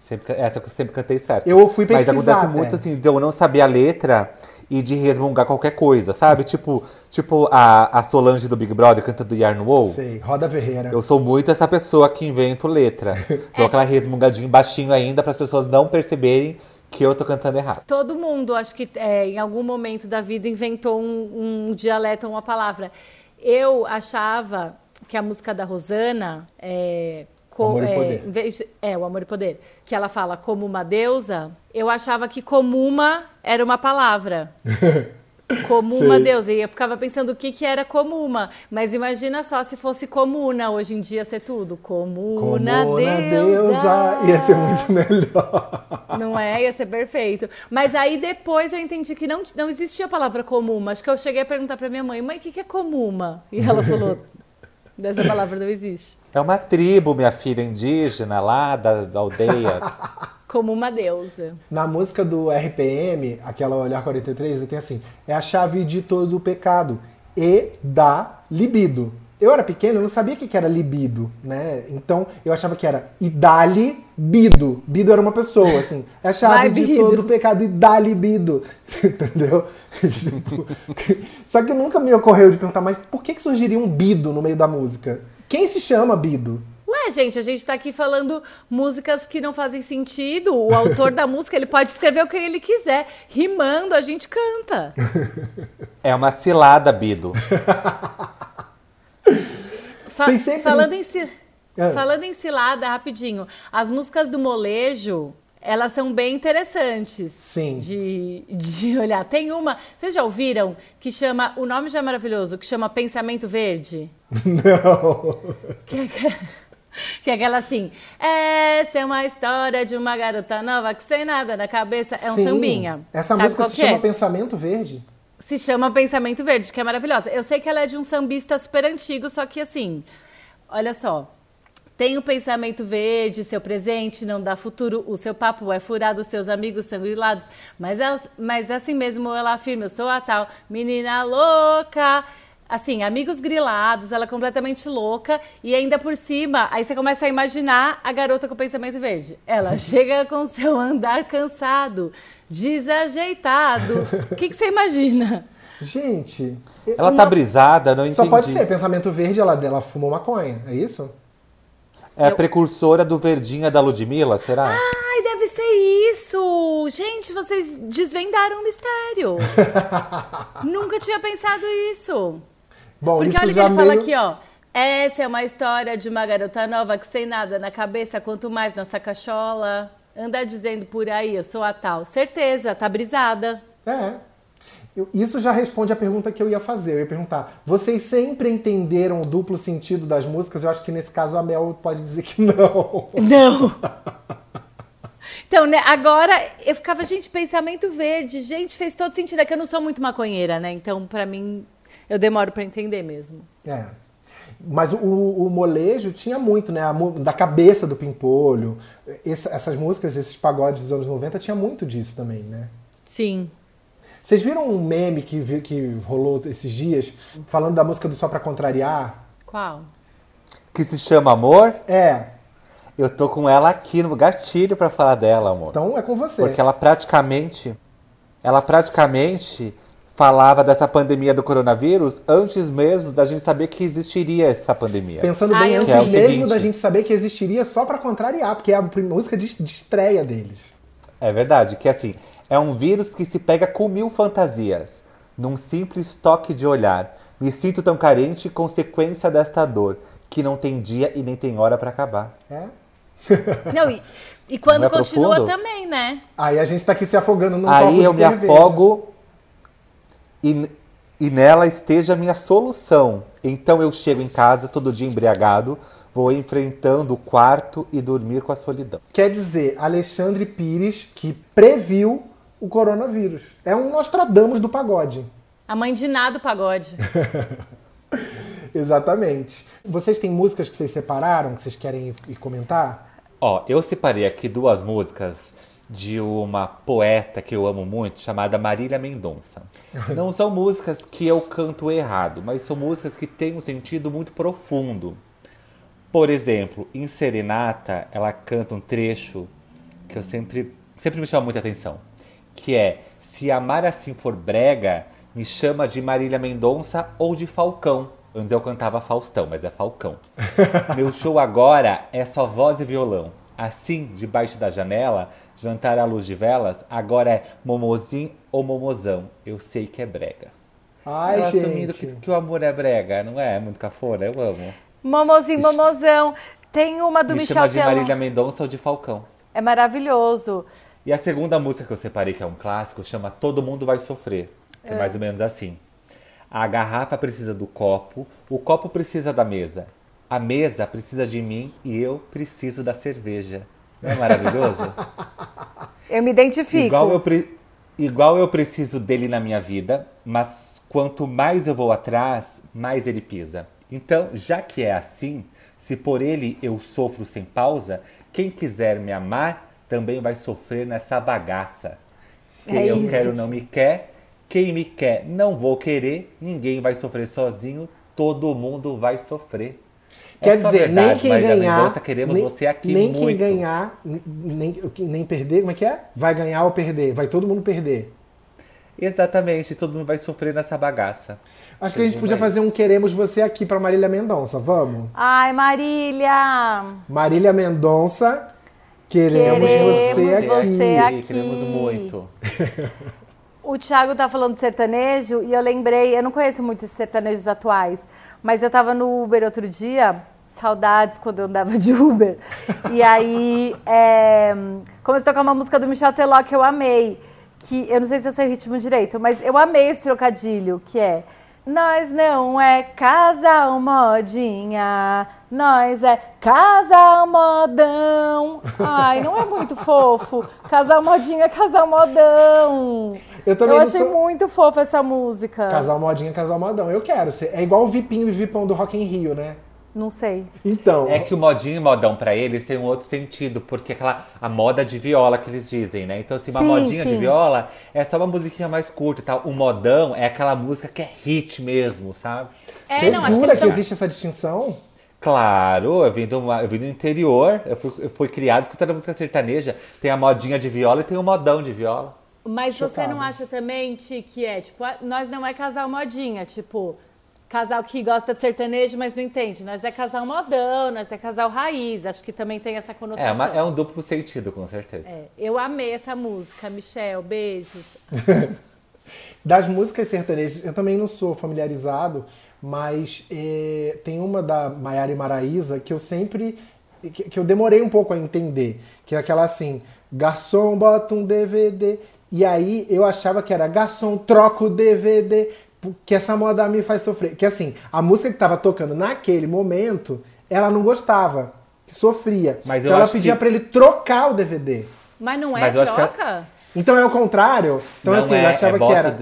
Sempre, essa eu sempre cantei certo. Eu fui Mas pesquisar acontece até. muito assim, de eu não saber a letra e de resmungar qualquer coisa, sabe? Tipo, tipo a, a Solange do Big Brother cantando Yarn Wall. Sei, Roda Ferreira. Eu sou muito essa pessoa que invento letra. Dou [laughs] aquela resmungadinha baixinho ainda para as pessoas não perceberem que eu tô cantando errado. Todo mundo, acho que é, em algum momento da vida, inventou um, um dialeto ou uma palavra. Eu achava que a música da Rosana é, co- O Amor e é, Poder. em vez de- é, o amor e poder. Que ela fala como uma deusa. Eu achava que como uma era uma palavra. [laughs] Como uma Sei. deusa. E eu ficava pensando o que, que era como uma. Mas imagina só se fosse comuna hoje em dia ser tudo. Comuna, Como na deusa. Ia ser muito melhor. Não é? Ia ser perfeito. Mas aí depois eu entendi que não, não existia a palavra comuma. Acho que eu cheguei a perguntar pra minha mãe, mãe, o que, que é comuma? E ela falou, dessa palavra não existe. É uma tribo, minha filha indígena lá da, da aldeia. Como uma deusa. Na música do RPM, aquela Olhar 43, tem assim: é a chave de todo o pecado e da libido. Eu era pequeno, eu não sabia o que era libido, né? Então eu achava que era e dali bido. Bido era uma pessoa, assim. É a chave Vai, de bido. todo o pecado e dá libido. [laughs] Entendeu? [laughs] Tipo, [laughs] Só que nunca me ocorreu de perguntar, mas por que, que surgiria um bido no meio da música? Quem se chama bido? Ué, gente, a gente tá aqui falando músicas que não fazem sentido. O autor da música, ele pode escrever o que ele quiser. Rimando, a gente canta. É uma cilada, Bido. Fa- sempre- falando, em ci- É. falando em cilada, rapidinho. As músicas do molejo, elas são bem interessantes. Sim. De, de olhar. Tem uma, vocês já ouviram, que chama, o nome já é maravilhoso, que chama Pensamento Verde? [laughs] Não. Que é, [laughs] que é aquela assim, essa é uma história de uma garota nova que sem nada na cabeça, é um Sim. sambinha. Essa Sabe música se é? chama Pensamento Verde? Se chama Pensamento Verde, que é maravilhosa. Eu sei que ela é de um sambista super antigo, só que assim, olha só. Tem o pensamento verde, seu presente não dá futuro, o seu papo é furado, seus amigos são grilados. Mas, ela, mas assim mesmo ela afirma, eu sou a tal menina louca. Assim, amigos grilados, ela é completamente louca. E ainda por cima, aí você começa a imaginar a garota com o pensamento verde. Ela [laughs] chega com seu andar cansado, desajeitado. O que, que você imagina? Gente. Ela tá brisada, não entendi. Só pode ser, pensamento verde, ela, ela fumou maconha, é isso? É a precursora do Verdinha da Ludmilla, será? Ai, deve ser isso! Gente, vocês desvendaram o mistério. [laughs] Nunca tinha pensado isso. Bom, Porque olha o que ele fala meio- aqui, ó. Essa é uma história de uma garota nova que sem nada na cabeça, quanto mais nossa cachola. Anda dizendo por aí, eu sou a tal. Certeza, tá brisada. É. Eu- Isso já responde a pergunta que eu ia fazer. Eu ia perguntar: vocês sempre entenderam o duplo sentido das músicas? Eu acho que nesse caso a Mel pode dizer que não. [laughs] Não. Então, né, agora eu ficava, gente, pensamento verde. Gente, fez todo sentido. É que eu não sou muito maconheira, né? Então, pra mim, eu demoro pra entender mesmo. É. Mas o, o molejo tinha muito, né? A da cabeça do Pimpolho. Essa- essas músicas, esses pagodes dos anos 90, tinha muito disso também, né? Sim. Vocês viram um meme que, que rolou esses dias, falando da música do Só Pra Contrariar? Qual? Que se chama Amor, É, eu tô com ela aqui no gatilho pra falar dela, amor. então é com você. Porque ela praticamente, ela praticamente falava dessa pandemia do coronavírus antes mesmo da gente saber que existiria essa pandemia. Pensando Ah, bem eu antes é mesmo seguinte. da gente saber que existiria só pra contrariar, porque é a música de, de estreia deles. É verdade, que assim, é um vírus que se pega com mil fantasias, num simples toque de olhar. Me sinto tão carente, consequência desta dor, que não tem dia e nem tem hora pra acabar. É? [laughs] Não, e, e quando Não é continua profundo? também, né? Aí a gente tá aqui se afogando copo Aí de eu me cerveja. afogo e, e nela esteja a minha solução. Então eu chego em casa todo dia embriagado, vou enfrentando o quarto e dormir com a solidão. Quer dizer, Alexandre Pires, que previu o coronavírus. É um Nostradamus do pagode. A mãe de nada o pagode. [laughs] Exatamente. Vocês têm músicas que vocês separaram, que vocês querem ir comentar? Ó, eu separei aqui duas músicas de uma poeta que eu amo muito, chamada Marília Mendonça. [laughs] Não são músicas que eu canto errado, mas são músicas que têm um sentido muito profundo. Por exemplo, em Serenata, ela canta um trecho que eu sempre, sempre me chama muita atenção, que é Se amar assim for brega, me chama de Marília Mendonça ou de Falcão. Antes eu cantava Faustão, mas é Falcão. [laughs] Meu show agora é só voz e violão. Assim, debaixo da janela, jantar à luz de velas, agora é momozinho ou momozão. Eu sei que é brega. Ai, Ela gente. assumindo que, que o amor é brega, não é? Muito cafona, eu amo. Momozinho, momozão. Tem uma do Me Michel chama de Teló. Marília Mendonça ou de Falcão. É maravilhoso. E a segunda música que eu separei, que é um clássico, chama Todo Mundo Vai Sofrer. Que é, mais ou menos assim. A garrafa precisa do copo, o copo precisa da mesa. A mesa precisa de mim e eu preciso da cerveja. Não é maravilhoso? [laughs] Eu me identifico. igual, eu pre- igual eu preciso dele na minha vida, mas quanto mais eu vou atrás, mais ele pisa. Então, já que é assim, se por ele eu sofro sem pausa, quem quiser me amar também vai sofrer nessa bagaça. Quem É eu isso. quero não me quer, quem me quer não vou querer, ninguém vai sofrer sozinho, todo mundo vai sofrer. Quer É dizer, verdade, nem quem Marília ganhar. Mendonça, queremos nem, você aqui nem muito. quem ganhar, nem, nem perder, como é que é? Vai ganhar ou perder? Vai todo mundo perder. Exatamente, todo mundo vai sofrer nessa bagaça. Acho que a gente podia é fazer um Queremos Você Aqui pra Marília Mendonça. Vamos? Ai, Marília! Marília Mendonça, queremos, Queremos você aqui. você aqui. Queremos muito. [laughs] O Thiago tá falando de sertanejo e eu lembrei, eu não conheço muito esses sertanejos atuais, mas eu tava no Uber outro dia, saudades quando eu andava de Uber. E aí é, começou a tocar uma música do Michel Teló que eu amei, que eu não sei se eu sei o ritmo direito, mas eu amei esse trocadilho, que é nós não é casal modinha, nós é casal modão. Ai, não é muito fofo. Casal modinha, casal modão. Eu também Eu achei sou- muito fofa essa música. Casal modinha, casal modão. Eu quero. ser- É igual o Vipinho e Vipão do Rock in Rio, né? Não sei. Então, É que o modinho e modão pra eles tem um outro sentido, porque aquela a moda de viola que eles dizem, né? Então, assim, uma Sim, modinha de sim. viola é só uma musiquinha mais curta e tal. O modão é aquela música que é hit mesmo, sabe? É, você não, acho que jura que, tão- existe essa distinção? Claro, eu vim do, eu vim do interior, eu fui, eu fui criado escutando música sertaneja. Tem a modinha de viola e tem o modão de viola. Mas você Chocado. não acha também, Ti, que é, tipo, nós não é casal modinha, tipo, casal que gosta de sertanejo, mas não entende. Nós é casal modão, nós é casal raiz. Acho que também tem essa conotação. É, uma- é um duplo sentido, com certeza. É, eu amei essa música, Michel, beijos. [laughs] Das músicas sertanejas, eu também não sou familiarizado, mas é, tem uma da Maiara e Maraísa que eu sempre. Que, que eu demorei um pouco a entender. Que é aquela assim: garçom, bota um DVD. E aí eu achava que era garçom, troca o DVD. Que essa moda me faz sofrer. Que assim, a música que tava tocando naquele momento, ela não gostava. Que sofria. Mas eu então ela pedia que- pra ele trocar o DVD. Mas não é Mas acho que troca? Então é o contrário. Então Não assim, é, eu achava é que era.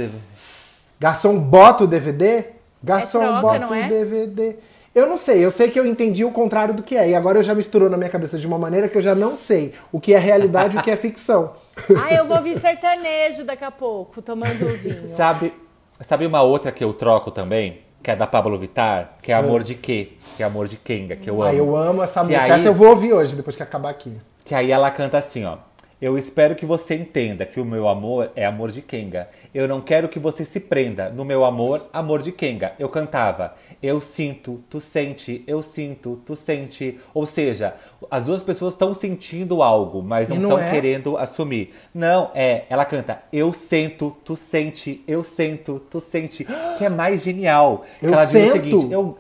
Garçom, bota o DVD? Garçom, É troca, bota não o é? DVD. Eu não sei, eu sei que eu entendi o contrário do que é. E agora eu já misturou na minha cabeça de uma maneira que eu já não sei o que é realidade e o que é ficção. [laughs] Ah, eu vou ouvir sertanejo daqui a pouco, tomando vinho. Sabe, sabe uma outra que eu troco também? Que é da Pablo Vittar? Que é Amor de Quê? Que é Amor de Kenga, que eu amo. Ah, eu amo essa Que música. aí- Essa eu vou ouvir hoje, depois que acabar aqui. Que aí ela canta assim, ó. Eu espero que você entenda que o meu amor é amor de Kenga. Eu não quero que você se prenda no meu amor, amor de Kenga. Eu cantava. Eu sinto, tu sente, eu sinto, tu sente. Ou seja, as duas pessoas estão sentindo algo, mas não estão é? querendo assumir. Não, é. Ela canta. Eu sento, tu sente, eu sento, tu sente. [gasps] Que é mais genial. Eu ela diz o sento? seguinte. Eu,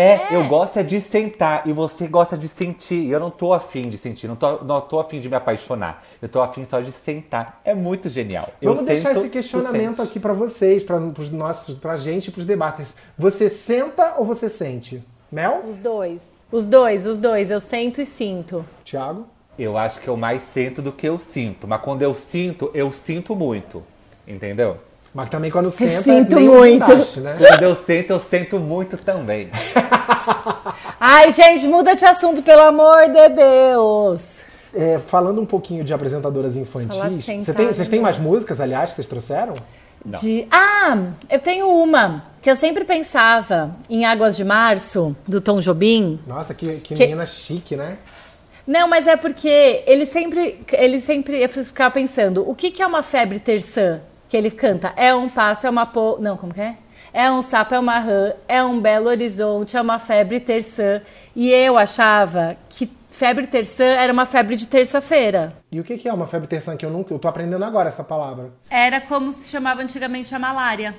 é, eu gosto é de sentar e você gosta de sentir. E eu não tô afim de sentir, não tô, não tô afim de me apaixonar. Eu tô afim só de sentar. É muito genial. Eu Vamos deixar sento, esse questionamento aqui pra vocês, para os nossos, pra gente e pros debaters. Você senta ou você sente? Mel? Os dois. Os dois, os dois. Eu sento e sinto. Thiago? Eu acho que eu mais sento do que eu sinto. Mas quando eu sinto, eu sinto muito. Entendeu? Mas também quando senta, sinto nem um muito. guindaste, né? Quando eu sento, eu sento muito também. [laughs] Ai, gente, muda de assunto, pelo amor de Deus. É, falando um pouquinho de apresentadoras de infantis, você tem- vocês têm né? mais músicas, aliás, que vocês trouxeram? De... Ah, eu tenho uma que eu sempre pensava em Águas de Março, do Tom Jobim. Nossa, que, que, Que- menina chique, né? Não, mas é porque ele sempre, ele sempre eu ficava pensando, o que, que é uma febre terçã que ele canta? É um passo, é uma po... Não, como que é? É um sapo, é uma rã, é um belo horizonte, é uma febre terçã. E eu achava que febre terçã era uma febre de terça-feira. E o que que é uma febre terçã que eu nunca. Eu tô aprendendo agora essa palavra. Era como se chamava antigamente a malária.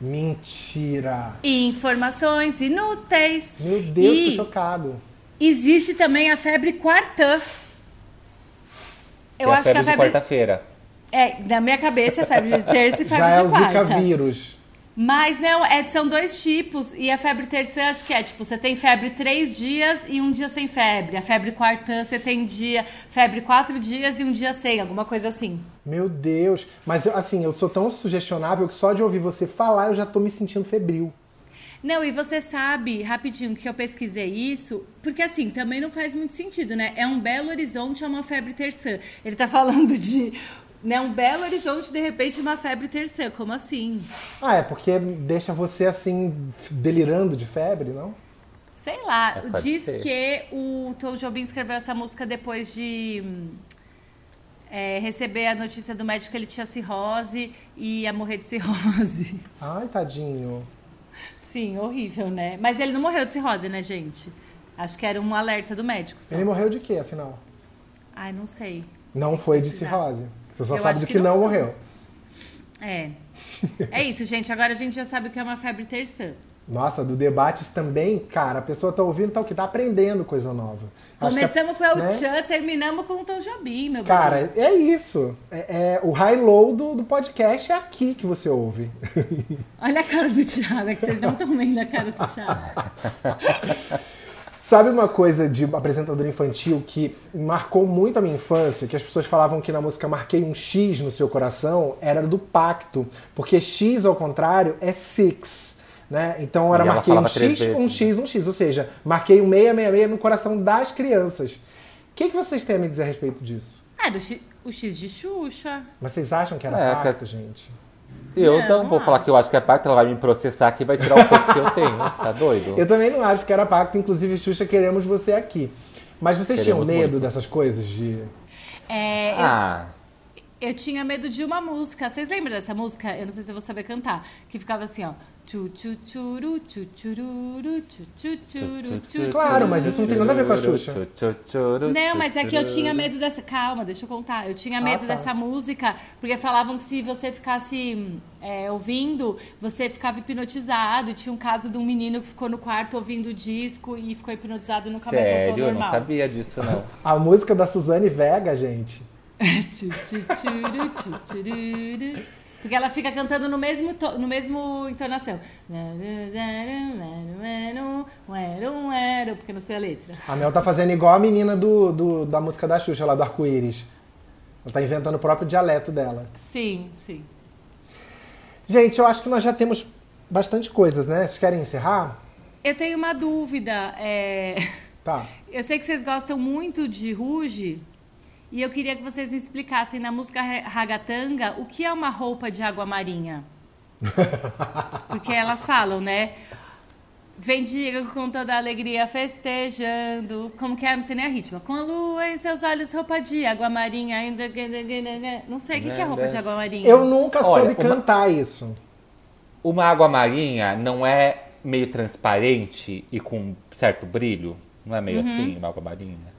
Mentira! Informações inúteis. Meu Deus, e tô chocado. existe também a febre quartã. Eu é a acho que febre a de febre. quarta-feira. É, na minha cabeça é febre de terça e [laughs] febre Já é de o Zika quarta. vírus. Mas não, é, são dois tipos. E a febre terçã, acho que é tipo, você tem febre três dias e um dia sem febre. A febre quartã, você tem dia, febre quatro dias e um dia sem, alguma coisa assim. Meu Deus. Mas assim, eu sou tão sugestionável que só de ouvir você falar eu já tô me sentindo febril. Não, e você sabe, rapidinho, que eu pesquisei isso, porque assim, também não faz muito sentido, né? É um Belo Horizonte, é uma febre terçã. Ele tá falando de. Né, um Belo Horizonte, de repente, uma febre terçã. Como assim? Ah, é porque deixa você assim, delirando de febre, não? Sei lá. É, Diz ser. que o Tom Jobim escreveu essa música depois de é, receber a notícia do médico que ele tinha cirrose e ia morrer de cirrose. [laughs] Ai, tadinho. Sim, horrível, né? Mas ele não morreu de cirrose, né, gente? Acho que era um alerta do médico. Só. Ele morreu de quê, afinal? Ai, não sei. Não foi de cirrose. Você só Eu sabe do que que não não morreu. É. É isso, gente. Agora a gente já sabe o que é uma febre terçã. Nossa, do debates também, cara, a pessoa tá ouvindo, tá o que? Tá aprendendo coisa nova. Começamos com o né? Chan, terminamos com o Tom Jobim, meu Cara, bem. é isso. É, é- o high-low do, do podcast é aqui que você ouve. Olha a cara do Thiago, é que vocês não estão vendo a cara do [laughs] Thiago. Sabe uma coisa de apresentador infantil que marcou muito a minha infância, que as pessoas falavam que na música Marquei um X no seu coração, era do pacto, porque X ao contrário é six, né? Então era marquei um X, vezes, um né? X, um X, ou seja, marquei um 666 no coração das crianças. O que, que vocês têm a me dizer a respeito disso? Ah, do X, o X de Xuxa. Mas vocês acham que era É, pacto, que- gente? Eu Não, não, vou falar que eu acho que é pacto, ela vai me processar aqui e vai tirar o pouco que eu tenho. [laughs] Tá doido? Eu também não acho que era pacto, inclusive, Xuxa, queremos você aqui. Mas vocês Queremos tinham medo muito. dessas coisas de. É, Ah, eu, tinha medo de uma música. Vocês lembram dessa música? Eu não sei se eu vou saber cantar. Que ficava assim, ó. Claro, mas isso não tem nada a ver com a Xuxa. Não, mas é que eu tinha medo dessa. Calma, deixa eu contar. Eu tinha medo tá. dessa música, porque falavam que se você ficasse é, ouvindo, você ficava hipnotizado. E tinha um caso de um menino que ficou no quarto ouvindo o disco e ficou hipnotizado e nunca mais voltou ao Sério, eu não normal. sabia disso, não. [laughs] A música da Suzane Vega, gente. [laughs] Porque ela fica cantando no mesmo, to- no mesmo entonação. Porque não sei a letra. A Mel tá fazendo igual a menina do, do- da música da Xuxa, lá do Arco-Íris. Ela tá inventando o próprio dialeto dela. Sim, sim. Gente, eu acho que nós já temos bastante coisas, né? Vocês querem encerrar? Eu tenho uma dúvida. é, Tá. [laughs] Eu sei que vocês gostam muito de Ruge. E eu queria que vocês me explicassem na música Ra- Ragatanga o que é uma roupa de água marinha. [laughs] Porque elas falam, né? Vem diga com toda a alegria festejando. Como que é? Não sei nem a ritmo. Com a lua em seus olhos, roupa de água marinha. Ainda. Não sei o que, que é roupa de água marinha. Eu nunca Olha, soube uma- cantar isso. Uma água marinha não é meio transparente e com certo brilho? Não é meio Uhum. assim, uma água marinha?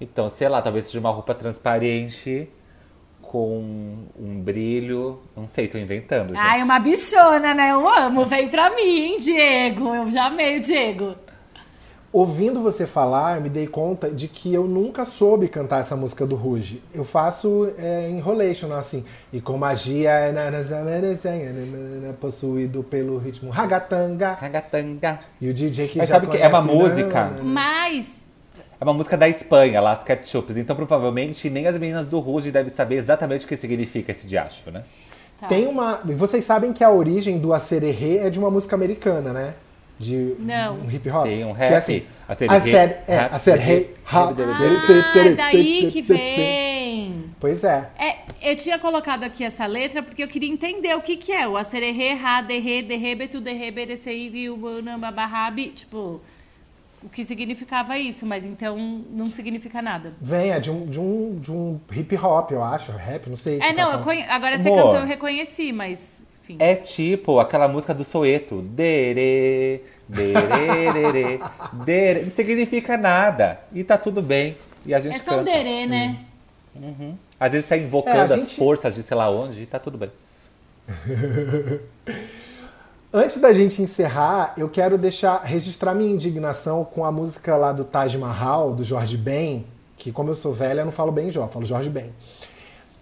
Então, sei lá, talvez seja uma roupa transparente com um brilho. Não sei, tô inventando, gente. Ai, uma bichona, né? Eu amo. Vem pra mim, Diego. Eu já amei o Diego. Ouvindo você falar, eu me dei conta de que eu nunca soube cantar essa música do Ruge. Eu faço é, enrolation, assim. E com magia, possuído pelo ritmo ragatanga. Ragatanga. E o DJ que Mas já sabe que é uma música? né? Mas É uma música da Espanha, Las Ketchups. Então, provavelmente, nem as meninas do Ruge devem saber exatamente o que significa esse diacho, né? Tá. Tem uma. Vocês sabem que a origem do Acererê é de uma música americana, né? De Não. um hip hop. Sim, um Que é rap. assim, Acererê, Acer- é, rap, Acererê, ha- Ah, daí que vem. Pois é. É, eu tinha colocado aqui essa letra porque eu queria entender o que que é. O acererê, ra, derre, derrebetu, derrebe, desceiri, o nambabarabi. Tipo, o que significava isso, mas então não significa nada. Vem, é de um, de um, de um hip hop, eu acho. Rap, não sei. É, não, tá conhe... agora você cantou, eu reconheci, mas. Enfim. É tipo aquela música do Soeto. Dere, dererere, dere. Não significa nada. E tá tudo bem. E a gente É só um canta. derê, né? Às vezes tá invocando É, a as gente- forças de sei lá onde e tá tudo bem. [laughs] Antes da gente encerrar, eu quero deixar registrar minha indignação com a música lá do Taj Mahal, do Jorge Ben, que como eu sou velha, eu não falo Ben Jó, falo Jorge Ben.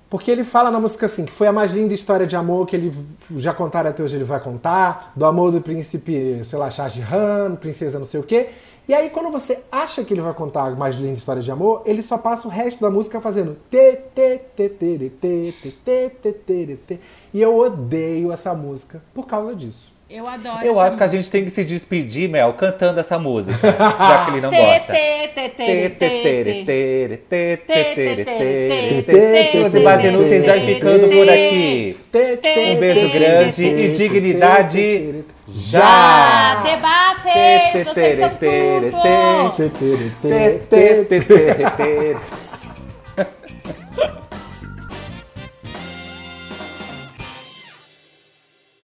Porque ele fala na música assim, que foi a mais linda história de amor que ele já contaram até hoje, ele vai contar, do amor do príncipe, sei lá, Shah Jahan, princesa não sei o quê. E aí quando você acha que ele vai contar a mais linda história de amor, ele só passa o resto da música fazendo te te te tere, te te te te tere, te. E eu odeio essa música por causa disso. Eu adoro Eu acho que a gente tem que se despedir, Mel, cantando essa música. já que ele não gosta. tê, Inúteis vai ficando por aqui. Um beijo grande e dignidade já! Ah, debaters, vocês são tudo!